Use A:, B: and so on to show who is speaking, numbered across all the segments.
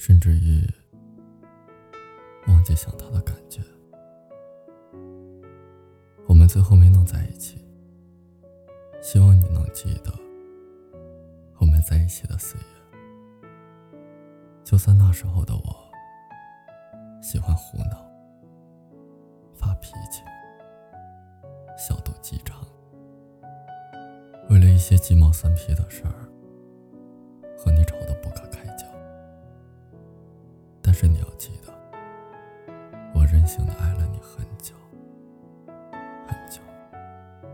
A: 甚至于忘记想他的感觉。我们最后没能在一起，希望你能记得我们在一起的岁月。就算那时候的我喜欢胡闹、发脾气、小肚鸡肠，为了一些鸡毛蒜皮的事儿是你要记得，我任性的爱了你很久。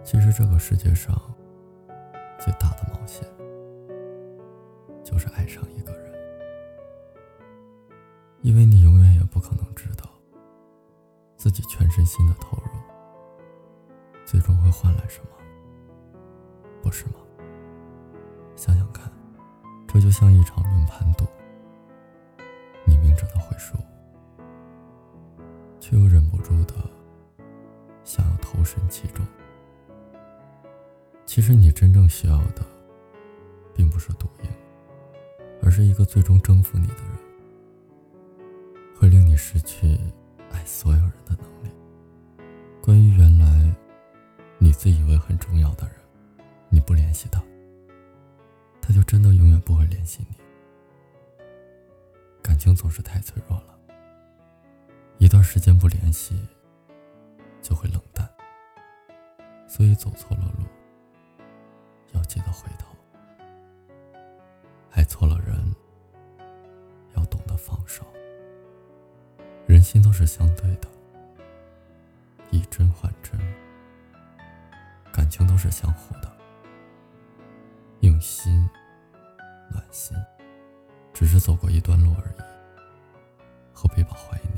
A: 其实这个世界上最大的冒险，就是爱上一个人，因为你永远也不可能知道，自己全身心的投入，最终会换来什么，不是吗？想想看，这就像一场轮盘赌，你明知道会输，却又忍不住的想要投身其中。其实你真正需要的，并不是赌赢，而是一个最终征服你的人，会令你失去爱所有人的能力。关于原来你自以为很重要的人，你不联系他，他就真的永远不会联系你。感情总是太脆弱了，一段时间不联系，就会冷淡。所以走错了路。要记得回头，爱错了人，要懂得放手。人心都是相对的，以真换真，感情都是相互的，用心暖心，只是走过一段路而已，何必把怀疑？